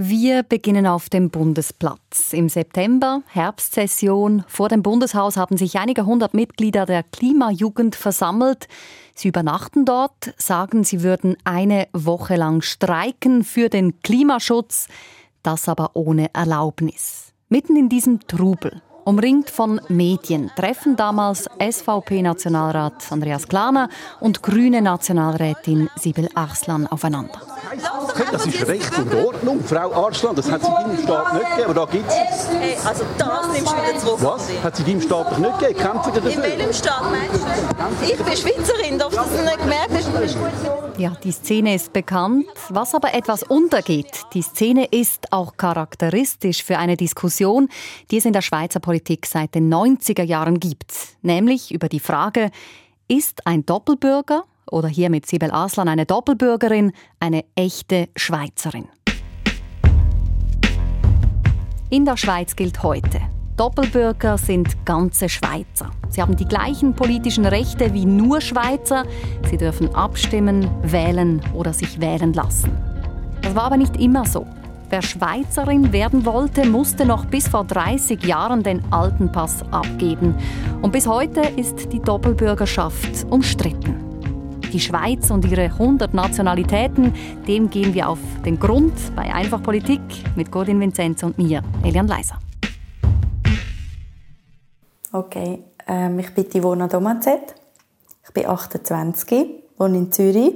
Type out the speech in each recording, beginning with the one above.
Wir beginnen auf dem Bundesplatz. Im September, Herbstsession, vor dem Bundeshaus haben sich einige hundert Mitglieder der Klimajugend versammelt. Sie übernachten dort, sagen, sie würden eine Woche lang streiken für den Klimaschutz, das aber ohne Erlaubnis. Mitten in diesem Trubel, umringt von Medien, treffen damals SVP-Nationalrat Andreas Klaner und grüne Nationalrätin Sibyl Arslan aufeinander. Das ist recht in Ordnung, Frau Arslan. Das hat sie in deinem Staat nicht gegeben, aber da gibt es... Hey, also das nimmst du wieder zurück. Was? Hat sie in deinem Staat doch nicht gegeben? Kämpfen Sie dafür? In welchem Staat meinst du? Ich bin Schweizerin, darfst du das nicht gemerkt hast? Ja, die Szene ist bekannt. Was aber etwas untergeht, die Szene ist auch charakteristisch für eine Diskussion, die es in der Schweizer Politik seit den 90er Jahren gibt. Nämlich über die Frage, ist ein Doppelbürger oder hier mit Sibel Aslan eine Doppelbürgerin, eine echte Schweizerin. In der Schweiz gilt heute, Doppelbürger sind ganze Schweizer. Sie haben die gleichen politischen Rechte wie nur Schweizer. Sie dürfen abstimmen, wählen oder sich wählen lassen. Das war aber nicht immer so. Wer Schweizerin werden wollte, musste noch bis vor 30 Jahren den alten Pass abgeben. Und bis heute ist die Doppelbürgerschaft umstritten. Die Schweiz und ihre 100 Nationalitäten, dem gehen wir auf den Grund bei Einfach Politik mit Godin Vinzenz und mir, Elian Leiser. Okay, ähm, ich bin Ivona Domazet. Ich bin 28, wohne in Zürich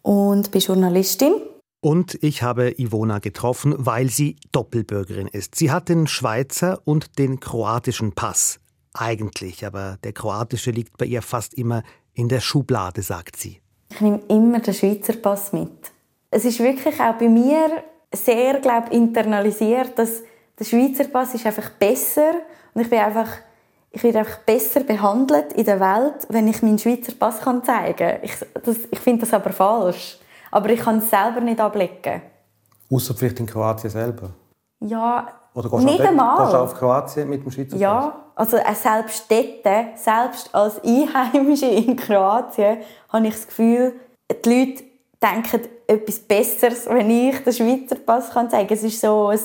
und bin Journalistin. Und ich habe Ivona getroffen, weil sie Doppelbürgerin ist. Sie hat den Schweizer und den kroatischen Pass. Eigentlich, aber der kroatische liegt bei ihr fast immer in der Schublade, sagt sie. Ich nehme immer den Schweizer Pass mit. Es ist wirklich auch bei mir sehr glaub, internalisiert, dass der Schweizer Pass ist einfach besser und ich bin einfach ich werde einfach besser behandelt in der Welt, wenn ich meinen Schweizer Pass kann zeigen kann. Ich, ich finde das aber falsch. Aber ich kann es selber nicht ablegen. Außer vielleicht in Kroatien selber? Ja, Oder gehst nicht du einmal. Gehst du auf Kroatien mit dem Schweizer Pass? Ja, also äh, selbst dort, selbst als Einheimische in Kroatien, habe ich das Gefühl, die Leute denken etwas Besseres, wenn ich den Schweizer Pass kann zeigen kann. Es ist so ein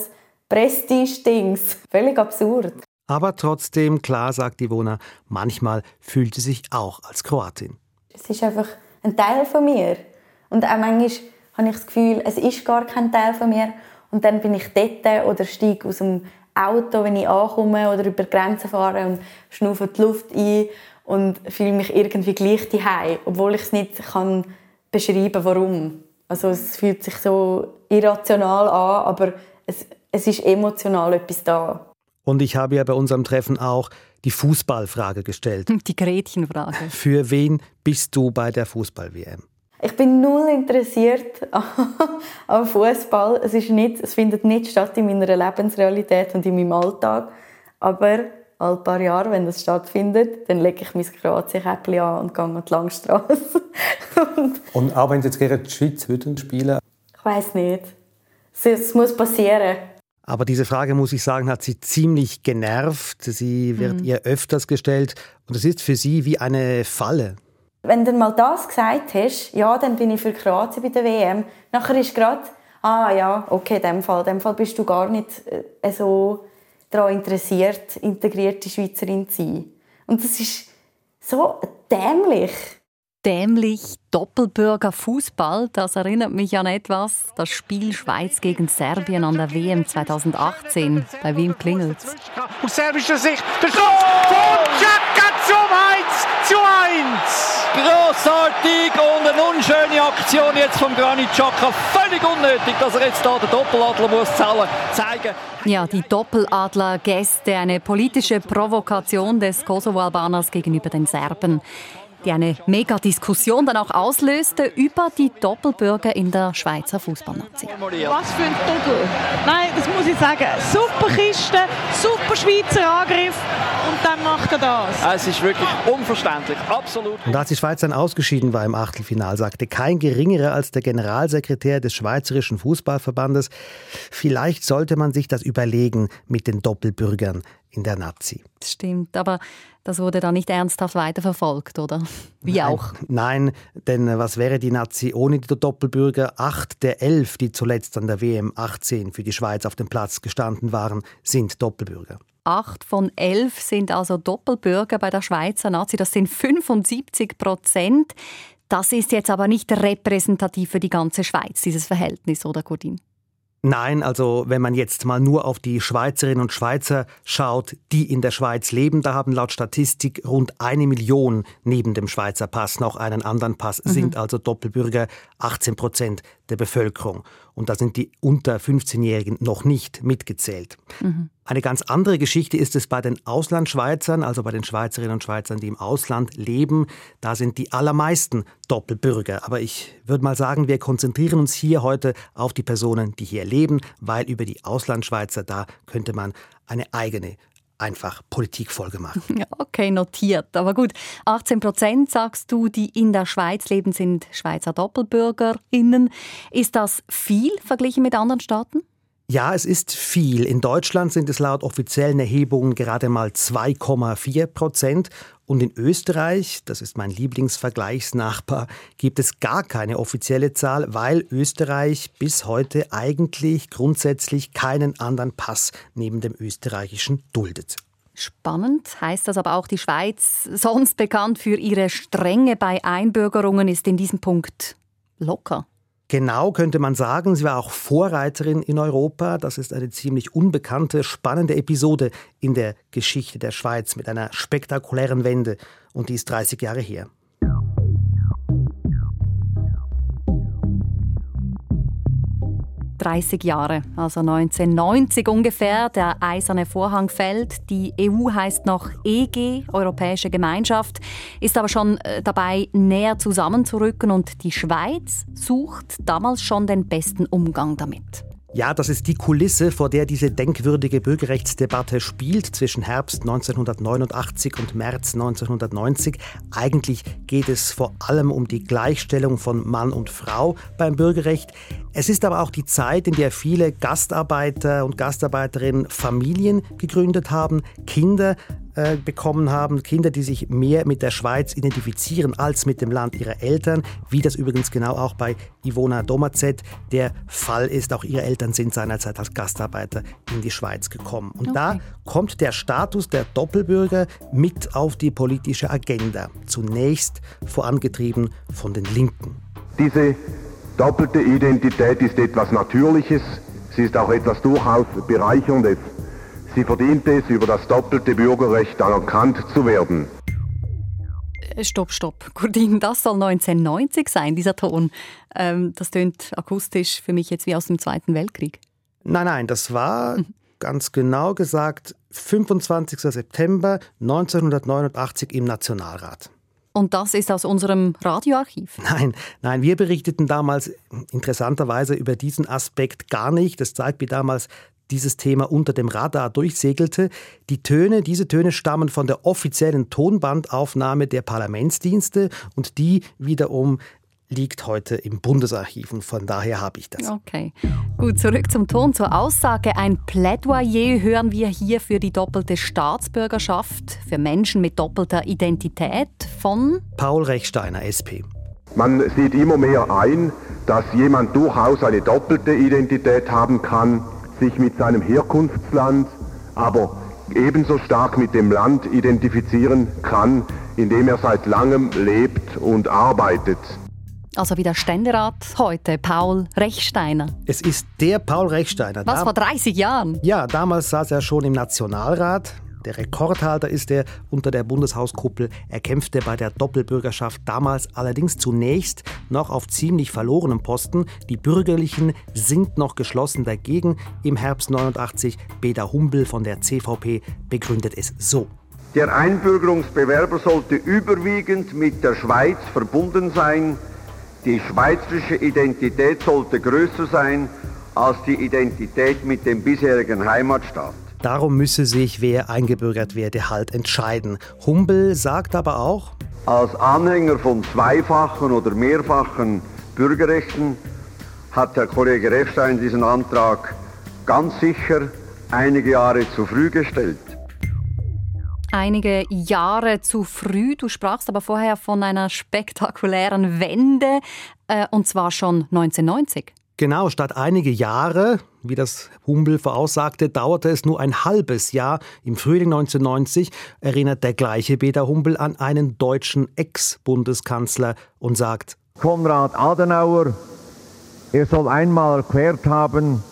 Prestige-Ding. Völlig absurd. Aber trotzdem, klar, sagt Ivona, manchmal fühlt sie sich auch als Kroatin. Es ist einfach ein Teil von mir. Und auch manchmal habe ich das Gefühl, es ist gar kein Teil von mir. Und dann bin ich dort oder steige aus dem Auto, wenn ich ankomme oder über die Grenzen fahre und schnaufe die Luft ein und fühle mich irgendwie gleich daheim, obwohl ich es nicht kann beschreiben warum. Also es fühlt sich so irrational an, aber es, es ist emotional etwas da. Und ich habe ja bei unserem Treffen auch die Fußballfrage gestellt. Die Gretchenfrage. Für wen bist du bei der Fußball-WM? Ich bin null interessiert am Fußball. Es, ist nicht, es findet nicht statt in meiner Lebensrealität und in meinem Alltag. Aber alle paar Jahre, wenn das stattfindet, dann lege ich mein Kroatien-Käppchen an und gehe an die Langstrasse. und, und auch wenn sie jetzt gegen die Schweiz würden spielen? Ich weiß nicht. Es muss passieren. Aber diese Frage, muss ich sagen, hat sie ziemlich genervt. Sie wird mhm. ihr öfters gestellt und es ist für sie wie eine Falle. Wenn du mal das gesagt hast, ja, dann bin ich für Kroatien bei der WM. Nachher ist gerade, ah ja, okay, in dem Fall, in dem Fall bist du gar nicht äh, so daran interessiert, integrierte Schweizerin zu sein. Und das ist so dämlich dämlich Doppelbürger Fußball. Das erinnert mich an etwas. Das Spiel Schweiz gegen Serbien an der WM 2018. Bei wem klingelt Aus serbischer Sicht der Schuss von Xhaka zum 1 zu 1. Grossartig und eine unschöne Aktion jetzt vom Granit Xhaka. Völlig unnötig, dass er jetzt hier den Doppeladler muss zeigen Ja, die Doppeladler-Gäste, eine politische Provokation des Kosovo-Albaners gegenüber den Serben die eine Mega-Diskussion dann auch auslöste über die Doppelbürger in der Schweizer Fußballnazi. Was für ein Doppel! Nein, das muss ich sagen. Super Kiste, super Schweizer Angriff. und dann macht er das. Es ist wirklich unverständlich, absolut. Und als die Schweiz dann ausgeschieden war im Achtelfinal, sagte kein geringerer als der Generalsekretär des Schweizerischen Fußballverbandes, vielleicht sollte man sich das überlegen mit den Doppelbürgern in der Nazi. Das stimmt, aber das wurde dann nicht ernsthaft weiterverfolgt, oder? Wie Nein, auch. Nein, denn was wäre die Nazi ohne die Doppelbürger? Acht der elf, die zuletzt an der WM 18 für die Schweiz auf dem Platz gestanden waren, sind Doppelbürger. Acht von elf sind also Doppelbürger bei der Schweizer Nazi. Das sind 75 Prozent. Das ist jetzt aber nicht repräsentativ für die ganze Schweiz, dieses Verhältnis, oder Gordin? Nein, also wenn man jetzt mal nur auf die Schweizerinnen und Schweizer schaut, die in der Schweiz leben, da haben laut Statistik rund eine Million neben dem Schweizer Pass noch einen anderen Pass, mhm. sind also Doppelbürger 18 Prozent der Bevölkerung. Und da sind die unter 15-Jährigen noch nicht mitgezählt. Mhm. Eine ganz andere Geschichte ist es bei den Auslandschweizern, also bei den Schweizerinnen und Schweizern, die im Ausland leben. Da sind die allermeisten Doppelbürger. Aber ich würde mal sagen, wir konzentrieren uns hier heute auf die Personen, die hier leben, weil über die Auslandschweizer, da könnte man eine eigene einfach Politikfolge machen. Okay, notiert. Aber gut, 18 Prozent, sagst du, die in der Schweiz leben, sind Schweizer DoppelbürgerInnen. Ist das viel verglichen mit anderen Staaten? Ja, es ist viel. In Deutschland sind es laut offiziellen Erhebungen gerade mal 2,4 Prozent. Und in Österreich, das ist mein Lieblingsvergleichsnachbar, gibt es gar keine offizielle Zahl, weil Österreich bis heute eigentlich grundsätzlich keinen anderen Pass neben dem österreichischen duldet. Spannend heißt das aber auch, die Schweiz, sonst bekannt für ihre Strenge bei Einbürgerungen, ist in diesem Punkt locker. Genau könnte man sagen, sie war auch Vorreiterin in Europa. Das ist eine ziemlich unbekannte, spannende Episode in der Geschichte der Schweiz mit einer spektakulären Wende. Und die ist 30 Jahre her. 30 Jahre, also 1990 ungefähr. Der eiserne Vorhang fällt. Die EU heißt noch EG, Europäische Gemeinschaft, ist aber schon äh, dabei, näher zusammenzurücken und die Schweiz sucht damals schon den besten Umgang damit. Ja, das ist die Kulisse, vor der diese denkwürdige Bürgerrechtsdebatte spielt zwischen Herbst 1989 und März 1990. Eigentlich geht es vor allem um die Gleichstellung von Mann und Frau beim Bürgerrecht. Es ist aber auch die Zeit, in der viele Gastarbeiter und Gastarbeiterinnen Familien gegründet haben, Kinder äh, bekommen haben, Kinder, die sich mehr mit der Schweiz identifizieren als mit dem Land ihrer Eltern, wie das übrigens genau auch bei Ivona Domazet der Fall ist. Auch ihre Eltern sind seinerzeit als Gastarbeiter in die Schweiz gekommen. Und okay. da kommt der Status der Doppelbürger mit auf die politische Agenda, zunächst vorangetrieben von den Linken. Diese doppelte Identität ist etwas Natürliches, sie ist auch etwas durchaus Bereicherndes. Sie verdient es, über das doppelte Bürgerrecht anerkannt zu werden. Äh, stopp, stopp. Gurdin, das soll 1990 sein, dieser Ton. Ähm, das tönt akustisch für mich jetzt wie aus dem Zweiten Weltkrieg. Nein, nein, das war ganz genau gesagt 25. September 1989 im Nationalrat. Und das ist aus unserem Radioarchiv? Nein, nein, wir berichteten damals interessanterweise über diesen Aspekt gar nicht. Das zeigt, wie damals dieses Thema unter dem Radar durchsegelte. Die Töne, diese Töne stammen von der offiziellen Tonbandaufnahme der Parlamentsdienste und die wiederum liegt heute im Bundesarchiv und von daher habe ich das. Okay. Gut, zurück zum Ton, zur Aussage. Ein Plädoyer hören wir hier für die doppelte Staatsbürgerschaft für Menschen mit doppelter Identität von Paul Rechsteiner, SP. Man sieht immer mehr ein, dass jemand durchaus eine doppelte Identität haben kann sich mit seinem Herkunftsland, aber ebenso stark mit dem Land identifizieren kann, in dem er seit langem lebt und arbeitet. Also wie der Ständerat heute, Paul Rechsteiner. Es ist der Paul Rechsteiner. Was, vor 30 Jahren? Ja, damals saß er schon im Nationalrat. Der Rekordhalter ist er unter der Bundeshauskuppel. Er kämpfte bei der Doppelbürgerschaft damals allerdings zunächst noch auf ziemlich verlorenem Posten. Die Bürgerlichen sind noch geschlossen dagegen. Im Herbst 89 Beda Humbel von der CVP begründet es so. Der Einbürgerungsbewerber sollte überwiegend mit der Schweiz verbunden sein. Die schweizerische Identität sollte größer sein als die Identität mit dem bisherigen Heimatstaat. Darum müsse sich, wer eingebürgert werde, halt entscheiden. Humbel sagt aber auch, als Anhänger von zweifachen oder mehrfachen Bürgerrechten hat Herr Kollege Reffstein diesen Antrag ganz sicher einige Jahre zu früh gestellt. Einige Jahre zu früh. Du sprachst aber vorher von einer spektakulären Wende, äh, und zwar schon 1990. Genau, statt einige Jahre, wie das Humbel voraussagte, dauerte es nur ein halbes Jahr. Im Frühling 1990 erinnert der gleiche Peter Humbel an einen deutschen Ex-Bundeskanzler und sagt: Konrad Adenauer, er soll einmal erklärt haben,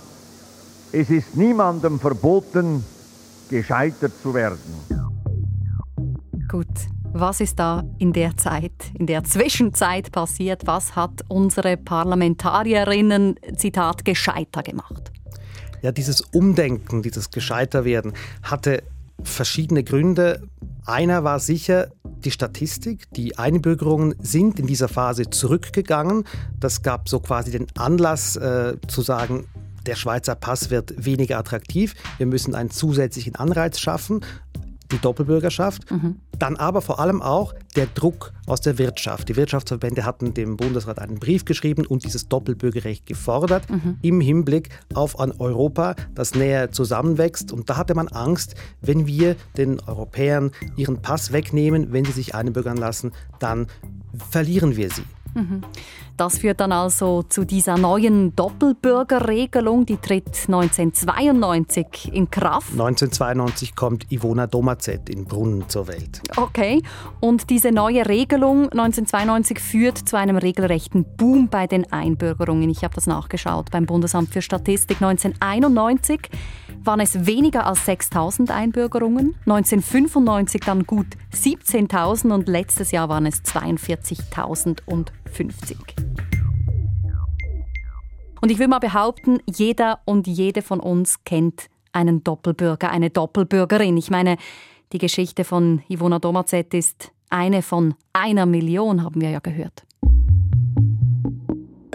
es ist niemandem verboten, gescheitert zu werden. Gut, was ist da in der Zeit, in der Zwischenzeit passiert? Was hat unsere Parlamentarierinnen, Zitat, gescheiter gemacht? Ja, dieses Umdenken, dieses Gescheiterwerden hatte verschiedene Gründe. Einer war sicher die Statistik. Die Einbürgerungen sind in dieser Phase zurückgegangen. Das gab so quasi den Anlass äh, zu sagen, der Schweizer Pass wird weniger attraktiv. Wir müssen einen zusätzlichen Anreiz schaffen die Doppelbürgerschaft. Mhm. Dann aber vor allem auch der Druck aus der Wirtschaft. Die Wirtschaftsverbände hatten dem Bundesrat einen Brief geschrieben und dieses Doppelbürgerrecht gefordert mhm. im Hinblick auf ein Europa, das näher zusammenwächst. Und da hatte man Angst, wenn wir den Europäern ihren Pass wegnehmen, wenn sie sich einbürgern lassen, dann verlieren wir sie. Mhm. Das führt dann also zu dieser neuen Doppelbürgerregelung, die tritt 1992 in Kraft. 1992 kommt Ivona Domazet in Brunnen zur Welt. Okay, und diese neue Regelung 1992 führt zu einem regelrechten Boom bei den Einbürgerungen. Ich habe das nachgeschaut beim Bundesamt für Statistik 1991 waren es weniger als 6000 Einbürgerungen, 1995 dann gut 17.000 und letztes Jahr waren es 42.050. Und ich will mal behaupten, jeder und jede von uns kennt einen Doppelbürger, eine Doppelbürgerin. Ich meine, die Geschichte von Ivona Domazet ist eine von einer Million, haben wir ja gehört.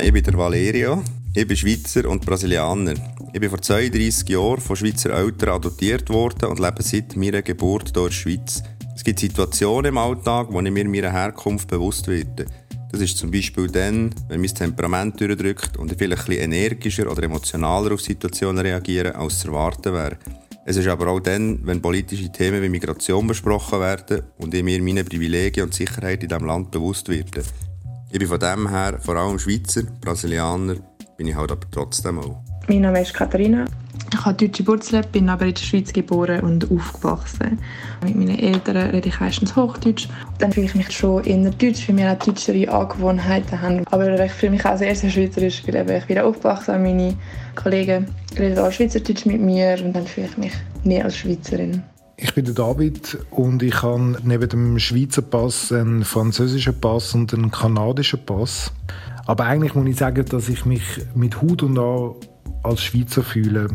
Ich bin der Valerio, ich bin Schweizer und Brasilianer. Ich bin vor 32 Jahren von Schweizer Eltern adoptiert worden und lebe seit meiner Geburt hier in der Schweiz. Es gibt Situationen im Alltag, wo ich mir meiner Herkunft bewusst werde. Das ist zum Beispiel dann, wenn mein Temperament durchdrückt und ich vielleicht ein energischer oder emotionaler auf Situationen reagiere, als zu erwarten wäre. Es ist aber auch dann, wenn politische Themen wie Migration besprochen werden und ich mir meine Privilegien und Sicherheit in diesem Land bewusst werde. Ich bin von dem her vor allem Schweizer, Brasilianer, bin ich halt aber trotzdem auch. Mein Name ist Katharina. Ich habe deutsche Wurzeln, bin aber in der Schweiz geboren und aufgewachsen. Mit meinen Eltern rede ich meistens Hochdeutsch. Dann fühle ich mich schon eher deutsch, weil wir auch deutschere Angewohnheiten haben. Aber ich fühle mich auch sehr, sehr schweizerisch, weil ich wieder aufgewachsen bin. Meine Kollegen reden auch Schweizerdeutsch mit mir und dann fühle ich mich mehr als Schweizerin. Ich bin der David und ich habe neben dem Schweizer Pass einen französischen Pass und einen kanadischen Pass. Aber eigentlich muss ich sagen, dass ich mich mit Hut und Haar als Schweizer fühle.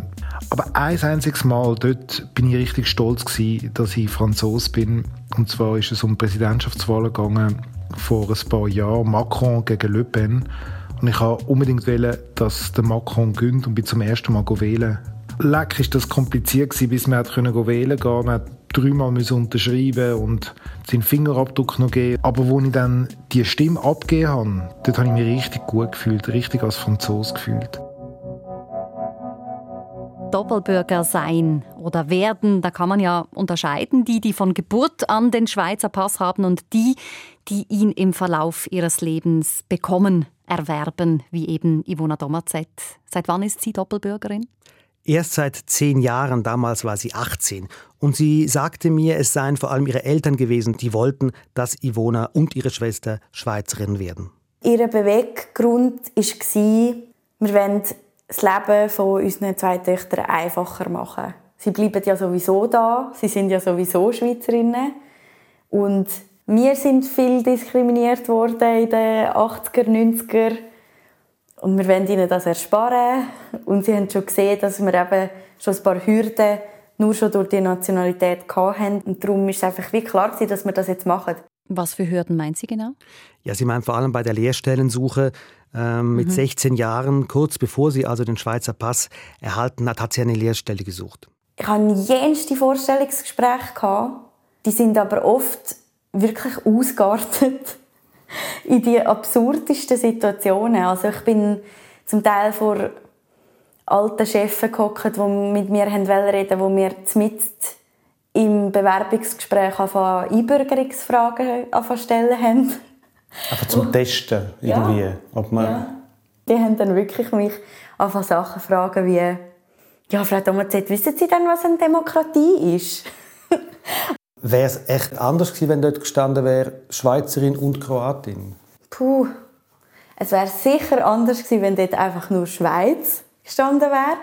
Aber ein einziges Mal, dort bin ich richtig stolz gewesen, dass ich Franzos bin. Und zwar ist es um Präsidentschaftswahlen gegangen vor ein paar Jahren, Macron gegen Le Pen. Und ich wollte unbedingt wählen, dass der Macron gönnt und bin zum ersten Mal wählen. Leck ist das kompliziert gewesen, bis können wählen gehen. Man dreimal unterschreiben und seinen Fingerabdruck noch geben. Aber als ich dann die Stimme abgegeben habe, dort habe ich mich richtig gut gefühlt, richtig als Franzos gefühlt. Doppelbürger sein oder werden, da kann man ja unterscheiden, die, die von Geburt an den Schweizer Pass haben und die, die ihn im Verlauf ihres Lebens bekommen, erwerben, wie eben Ivona Domazet. Seit wann ist sie Doppelbürgerin? Erst seit zehn Jahren, damals war sie 18. Und sie sagte mir, es seien vor allem ihre Eltern gewesen, die wollten, dass Ivona und ihre Schwester Schweizerin werden. Ihr Beweggrund war, wir wollen das Leben von unseren zwei Töchtern einfacher machen. Sie bleiben ja sowieso da, sie sind ja sowieso Schweizerinnen. Und wir sind viel diskriminiert worden in den 80er, 90er. Und wir wollen ihnen das ersparen. Und sie haben schon gesehen, dass wir eben schon ein paar Hürden nur schon durch die Nationalität hatten. Und darum ist es einfach wie klar dass wir das jetzt machen. Was für Hürden meint sie genau? Ja, sie meint vor allem bei der Lehrstellensuche. Ähm, mit mhm. 16 Jahren, kurz bevor sie also den Schweizer Pass erhalten hat, hat sie eine Lehrstelle gesucht. Ich hatte jenste Vorstellungsgespräche. Gehabt. Die sind aber oft wirklich ausgeartet in die absurdesten Situationen. Also ich bin zum Teil vor alten Chefs gehockt, die mit mir reden wollten, wo mir mit im Bewerbungsgespräch Einbürgerungsfragen stellen haben. Einfach zum Testen irgendwie, ja. ob man ja. Die haben dann wirklich mich einfach Sachen fragen wie ja, Frau Domazet, wissen Sie denn, was eine Demokratie ist? wäre es echt anders gewesen, wenn dort gestanden wäre Schweizerin und Kroatin? Puh, es wäre sicher anders gewesen, wenn dort einfach nur Schweiz gestanden wäre.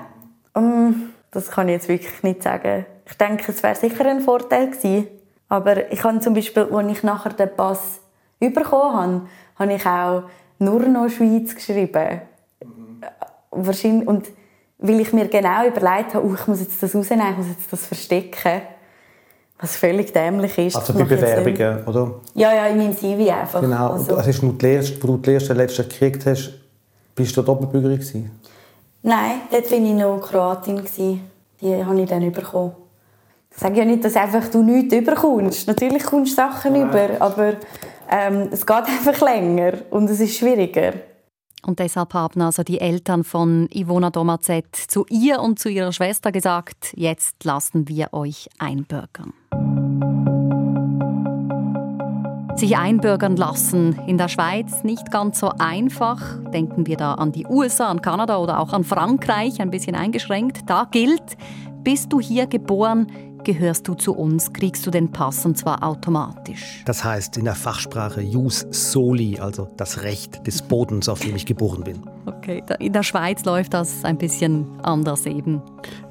Um, das kann ich jetzt wirklich nicht sagen. Ich denke, es wäre sicher ein Vorteil gewesen. Aber ich habe zum Beispiel, als ich nachher den Pass bekommen habe, habe ich auch nur noch Schweiz geschrieben. Mhm. Und weil ich mir genau überlegt habe, oh, ich muss jetzt das rausnehmen, ich muss jetzt das verstecken. Was völlig dämlich ist. Also bei Bewerbungen, oder? Ja, ja, in meinem CV einfach. Genau. Also. Und hast du die erste, wo du die erste letzte gekriegt hast, bist du Doppelbürgerin gewesen? Nein, dort war ich noch Kroatin. Die habe ich dann bekommen. Ich sage ja nicht, dass einfach du nichts überkommst. Natürlich kommst du Sachen ja. über, aber ähm, es geht einfach länger und es ist schwieriger. Und deshalb haben also die Eltern von Ivona Domazet zu ihr und zu ihrer Schwester gesagt, jetzt lassen wir euch einbürgern. Sich einbürgern lassen in der Schweiz nicht ganz so einfach. Denken wir da an die USA, an Kanada oder auch an Frankreich, ein bisschen eingeschränkt. Da gilt, bist du hier geboren, gehörst du zu uns, kriegst du den Pass und zwar automatisch. Das heißt in der Fachsprache Jus Soli, also das Recht des Bodens, auf dem ich geboren bin. Okay, in der Schweiz läuft das ein bisschen anders eben.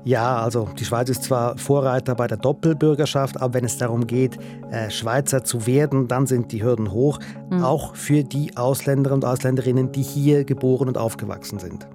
Ja, also die Schweiz ist zwar Vorreiter bei der Doppelbürgerschaft, aber wenn es darum geht, äh, Schweizer zu werden, dann sind die Hürden hoch, mhm. auch für die Ausländer und Ausländerinnen, die hier geboren und aufgewachsen sind.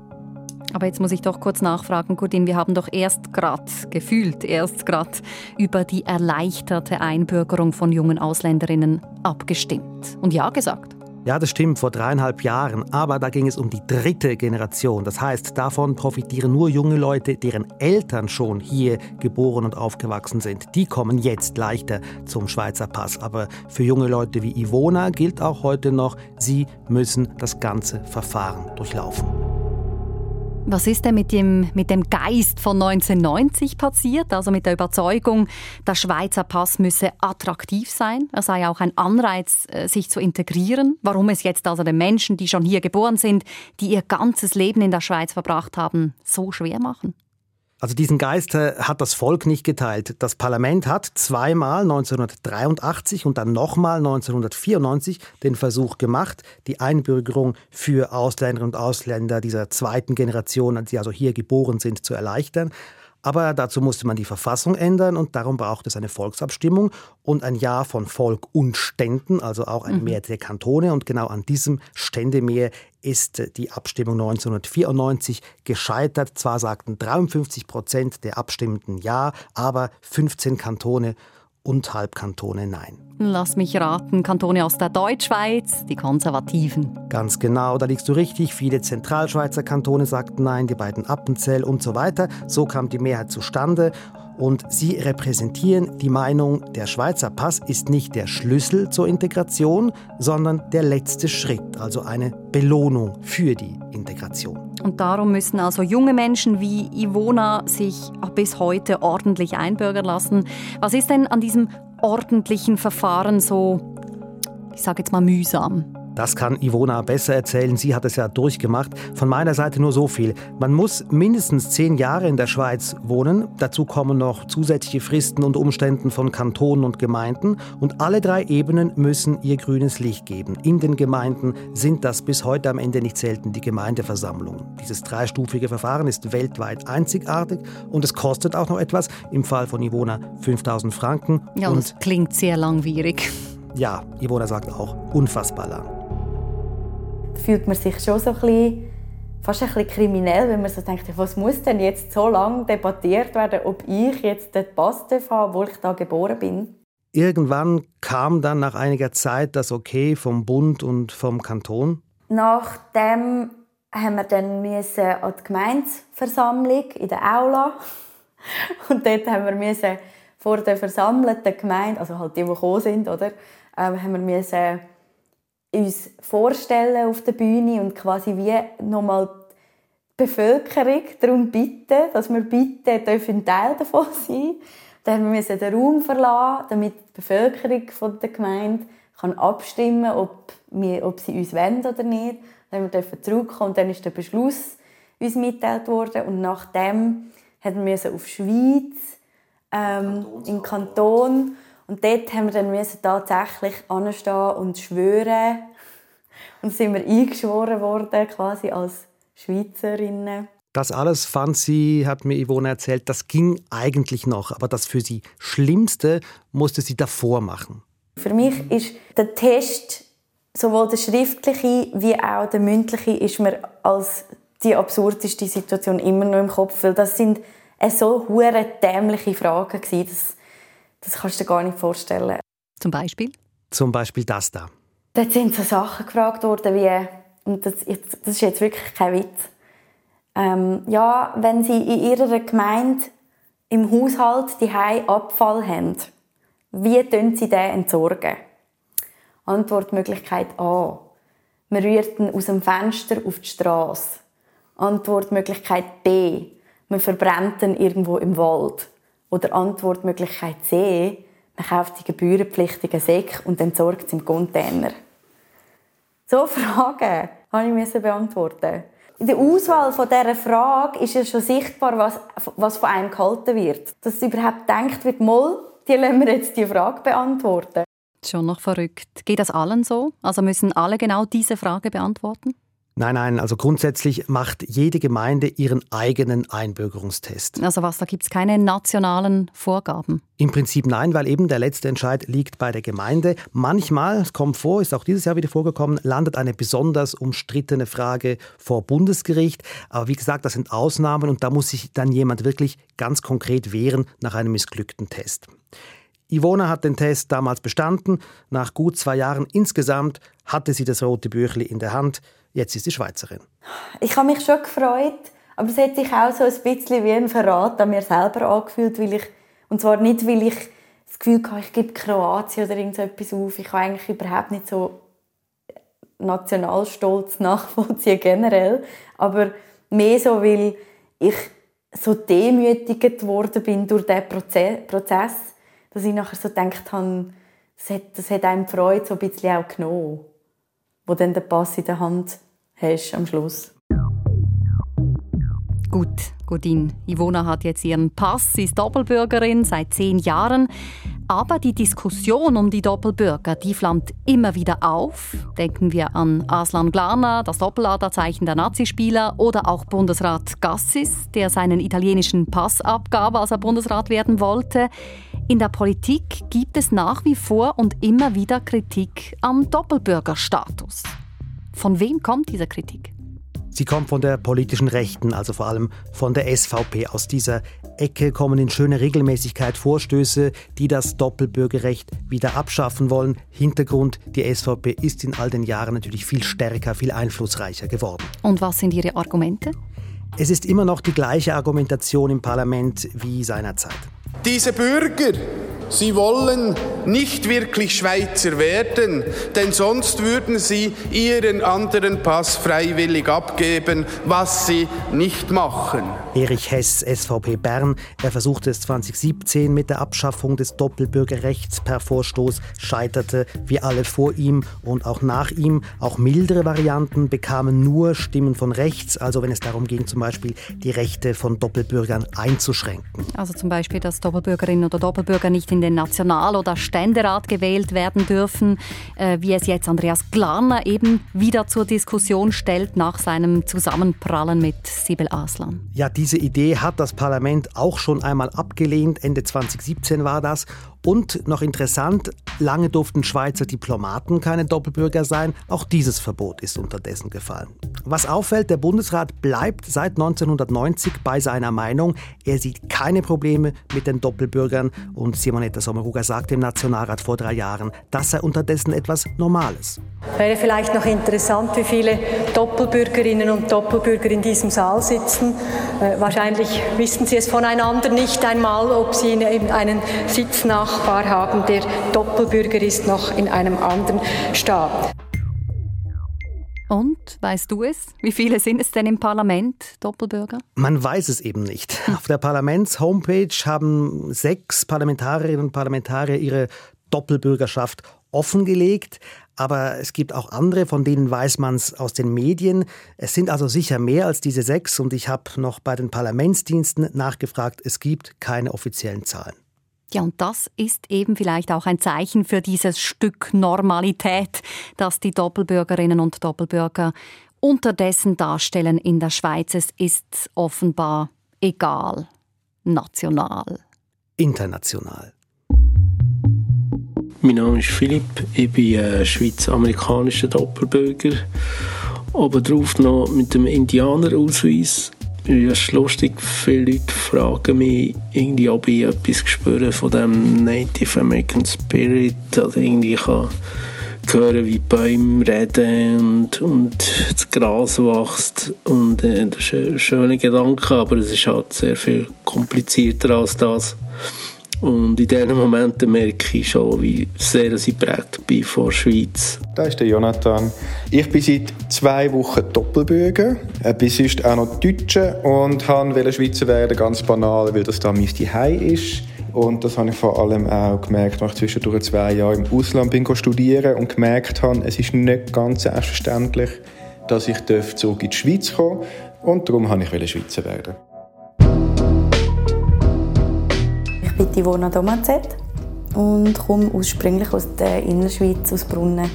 Aber jetzt muss ich doch kurz nachfragen, Gudin, wir haben doch erst gerade, gefühlt erst gerade, über die erleichterte Einbürgerung von jungen Ausländerinnen abgestimmt und Ja gesagt. Ja, das stimmt, vor dreieinhalb Jahren. Aber da ging es um die dritte Generation. Das heißt, davon profitieren nur junge Leute, deren Eltern schon hier geboren und aufgewachsen sind. Die kommen jetzt leichter zum Schweizer Pass. Aber für junge Leute wie Ivona gilt auch heute noch, sie müssen das ganze Verfahren durchlaufen. Was ist denn mit dem, mit dem Geist von 1990 passiert? Also mit der Überzeugung, der Schweizer Pass müsse attraktiv sein. Er sei auch ein Anreiz, äh, sich zu integrieren. Warum es jetzt also den Menschen, die schon hier geboren sind, die ihr ganzes Leben in der Schweiz verbracht haben, so schwer machen? Also diesen Geist äh, hat das Volk nicht geteilt. Das Parlament hat zweimal 1983 und dann nochmal 1994 den Versuch gemacht, die Einbürgerung für Ausländerinnen und Ausländer dieser zweiten Generation, die also hier geboren sind, zu erleichtern. Aber dazu musste man die Verfassung ändern und darum braucht es eine Volksabstimmung und ein Ja von Volk und Ständen, also auch ein mhm. Mehr der Kantone. Und genau an diesem Ständemehr ist die Abstimmung 1994 gescheitert. Zwar sagten 53 Prozent der Abstimmenden Ja, aber 15 Kantone und Halbkantone Nein. Lass mich raten, Kantone aus der Deutschschweiz, die Konservativen. Ganz genau, da liegst du richtig. Viele Zentralschweizer Kantone sagten Nein, die beiden Appenzell und so weiter. So kam die Mehrheit zustande. Und sie repräsentieren die Meinung, der Schweizer Pass ist nicht der Schlüssel zur Integration, sondern der letzte Schritt, also eine Belohnung für die Integration. Und darum müssen also junge Menschen wie Ivona sich bis heute ordentlich einbürgern lassen. Was ist denn an diesem ordentlichen Verfahren so, ich sage jetzt mal, mühsam? Das kann Ivona besser erzählen. Sie hat es ja durchgemacht. Von meiner Seite nur so viel. Man muss mindestens zehn Jahre in der Schweiz wohnen. Dazu kommen noch zusätzliche Fristen und Umständen von Kantonen und Gemeinden. Und alle drei Ebenen müssen ihr grünes Licht geben. In den Gemeinden sind das bis heute am Ende nicht selten die Gemeindeversammlungen. Dieses dreistufige Verfahren ist weltweit einzigartig und es kostet auch noch etwas. Im Fall von Ivona 5000 Franken. Ja, und das klingt sehr langwierig. Ja, Ivona sagt auch unfassbar lang fühlt man sich schon so ein bisschen, fast ein bisschen kriminell, wenn man so denkt, was muss denn jetzt so lange debattiert werden, ob ich jetzt den Pass habe, obwohl ich da geboren bin. Irgendwann kam dann nach einiger Zeit das Okay vom Bund und vom Kanton. Nachdem haben wir dann müssen an die Gemeindeversammlung in der Aula Und dort haben wir müssen vor der versammelten Gemeinde, also halt die, die gekommen sind, oder, ähm, haben wir müssen uns vorstellen auf der Bühne und quasi wie nochmal die Bevölkerung darum bitten, dass wir bitte dürfen Teil davon sein. Dann müssen wir den Raum verlassen, damit die Bevölkerung von der Gemeinde kann abstimmen kann, ob, ob sie uns wollen oder nicht. Dann dürfen wir zurückkommen und dann ist der Beschluss uns mitgeteilt worden. Und nachdem mussten wir auf Schweiz, ähm, im Kanton und dort haben wir dann müssen tatsächlich anstehen und schwören und sind wir eingeschworen worden quasi als Schweizerinnen. Das alles fand sie, hat mir Yvonne erzählt, das ging eigentlich noch, aber das für sie Schlimmste musste sie davor machen. Für mich ist der Test, sowohl der schriftliche wie auch der mündliche, ist mir als die absurdeste Situation immer noch im Kopf, weil das sind so hure dämliche Fragen gewesen, das, das kannst du dir gar nicht vorstellen. Zum Beispiel? Zum Beispiel das da. Dort sind so Sachen gefragt worden wie, und das, das ist jetzt wirklich kein Witz, ähm, ja, wenn Sie in Ihrer Gemeinde im Haushalt die Abfall haben, wie tun Sie den entsorgen? Antwortmöglichkeit A. Wir rührten aus dem Fenster auf die Straße. Antwortmöglichkeit B. Man verbrennt ihn irgendwo im Wald. Oder Antwortmöglichkeit C. Man kauft die gebührenpflichtigen Säcke und entsorgt sie im Container. So Fragen musste ich beantworten. In der Auswahl von dieser Frage ist ja schon sichtbar, was, was von einem gehalten wird. Dass überhaupt denkt wird, mal, die lassen wir jetzt die Frage beantworten. Schon noch verrückt. Geht das allen so? Also müssen alle genau diese Frage beantworten? Nein, nein, also grundsätzlich macht jede Gemeinde ihren eigenen Einbürgerungstest. Also was, da gibt es keine nationalen Vorgaben? Im Prinzip nein, weil eben der letzte Entscheid liegt bei der Gemeinde. Manchmal, es kommt vor, ist auch dieses Jahr wieder vorgekommen, landet eine besonders umstrittene Frage vor Bundesgericht. Aber wie gesagt, das sind Ausnahmen und da muss sich dann jemand wirklich ganz konkret wehren nach einem missglückten Test. Ivona hat den Test damals bestanden. Nach gut zwei Jahren insgesamt hatte sie das rote Büchli in der Hand. Jetzt ist sie Schweizerin. Ich habe mich schon gefreut, aber es hat sich auch so ein bisschen wie ein Verrat an mir selber angefühlt, weil ich, und zwar nicht, weil ich das Gefühl hatte, ich gebe Kroatien oder irgendetwas auf. Ich habe eigentlich überhaupt nicht so Nationalstolz nachvollziehen generell, aber mehr so, weil ich so demütigt worden bin durch diesen Prozess, dass ich nachher so gedacht habe, das hat, das hat einem Freude so ein bisschen auch genommen wo dann der Pass in der Hand hast am Schluss. Gut, Godin. Ivona hat jetzt ihren Pass, sie ist Doppelbürgerin seit zehn Jahren. Aber die Diskussion um die Doppelbürger, die flammt immer wieder auf. Denken wir an Aslan Glana, das Doppeladerzeichen der Nazispieler, oder auch Bundesrat Gassis, der seinen italienischen Pass abgab, als er Bundesrat werden wollte. In der Politik gibt es nach wie vor und immer wieder Kritik am Doppelbürgerstatus. Von wem kommt diese Kritik? Sie kommt von der politischen Rechten, also vor allem von der SVP. Aus dieser Ecke kommen in schöner Regelmäßigkeit Vorstöße, die das Doppelbürgerrecht wieder abschaffen wollen. Hintergrund, die SVP ist in all den Jahren natürlich viel stärker, viel einflussreicher geworden. Und was sind Ihre Argumente? Es ist immer noch die gleiche Argumentation im Parlament wie seinerzeit. Diese Bürger, sie wollen nicht wirklich Schweizer werden, denn sonst würden sie ihren anderen Pass freiwillig abgeben, was sie nicht machen. Erich Hess, SVP Bern, er versuchte es 2017 mit der Abschaffung des Doppelbürgerrechts per Vorstoß, scheiterte wie alle vor ihm und auch nach ihm. Auch mildere Varianten bekamen nur Stimmen von rechts, also wenn es darum ging, zum Beispiel die Rechte von Doppelbürgern einzuschränken. Also zum Beispiel, dass Doppelbürgerinnen oder Doppelbürger nicht in den National- oder Ständerat gewählt werden dürfen, äh, wie es jetzt Andreas Glarner eben wieder zur Diskussion stellt nach seinem Zusammenprallen mit Sibel Aslan. Ja, diese Idee hat das Parlament auch schon einmal abgelehnt. Ende 2017 war das. Und noch interessant, lange durften Schweizer Diplomaten keine Doppelbürger sein. Auch dieses Verbot ist unterdessen gefallen. Was auffällt, der Bundesrat bleibt seit 1990 bei seiner Meinung. Er sieht keine Probleme mit den Doppelbürgern und Simone Simonetta Sommaruga sagte im Nationalrat vor drei Jahren, das sei unterdessen etwas Normales. Wäre vielleicht noch interessant, wie viele Doppelbürgerinnen und Doppelbürger in diesem Saal sitzen. Äh, wahrscheinlich wissen Sie es voneinander nicht einmal, ob Sie einen Sitznachbar haben, der Doppelbürger ist, noch in einem anderen Staat. Und, weißt du es? Wie viele sind es denn im Parlament, Doppelbürger? Man weiß es eben nicht. Auf der Parlaments-Homepage haben sechs Parlamentarierinnen und Parlamentarier ihre Doppelbürgerschaft offengelegt. Aber es gibt auch andere, von denen weiß man es aus den Medien. Es sind also sicher mehr als diese sechs und ich habe noch bei den Parlamentsdiensten nachgefragt. Es gibt keine offiziellen Zahlen. Ja, und das ist eben vielleicht auch ein Zeichen für dieses Stück Normalität, das die Doppelbürgerinnen und Doppelbürger unterdessen darstellen in der Schweiz. Es ist offenbar egal, national. International. Mein Name ist Philipp, ich bin ein schweiz-amerikanischer Doppelbürger. Obendrauf noch mit dem Indianerausweis ist lustig, viele Leute fragen mich, irgendwie, ob ich etwas spüre von dem Native American Spirit. Also irgendwie kann hören, wie Bäume reden und, und das Gras wächst. Und äh, das ist ein schöner Gedanke, aber es ist halt sehr viel komplizierter als das. Und in diesen Momenten merke ich schon, wie sehr ich geprägt bin von der Schweiz. Da ist der Jonathan. Ich bin seit zwei Wochen Doppelbürger, äh, bin sonst auch noch Deutsche und wollte Schweizer werden, ganz banal, weil das da mein Zuhause ist. Und das habe ich vor allem auch gemerkt, als ich zwischendurch zwei Jahre im Ausland bin studieren und gemerkt habe, es ist nicht ganz selbstverständlich, dass ich zurück in die Schweiz kommen darf. Und darum wollte ich Schweizer werden. Ich bin Ivona Domazet und komme ursprünglich aus der Innerschweiz, aus Brunnen.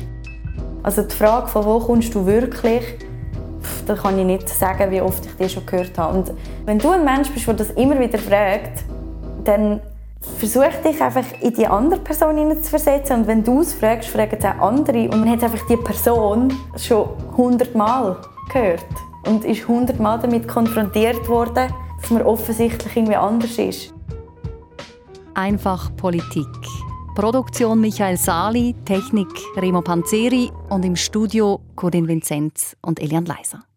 Also die Frage, von wo kommst du wirklich, da kann ich nicht sagen, wie oft ich die schon gehört habe. Und wenn du ein Mensch bist, der das immer wieder fragt, dann versuch dich einfach in die andere Person zu versetzen. Und wenn du es fragst, fragen es auch andere. Und man hat einfach die Person schon hundertmal gehört und ist hundertmal damit konfrontiert worden, dass man offensichtlich irgendwie anders ist. Einfach Politik. Produktion Michael Sali, Technik Remo Panzeri und im Studio Corinne Vinzenz und Elian Leiser.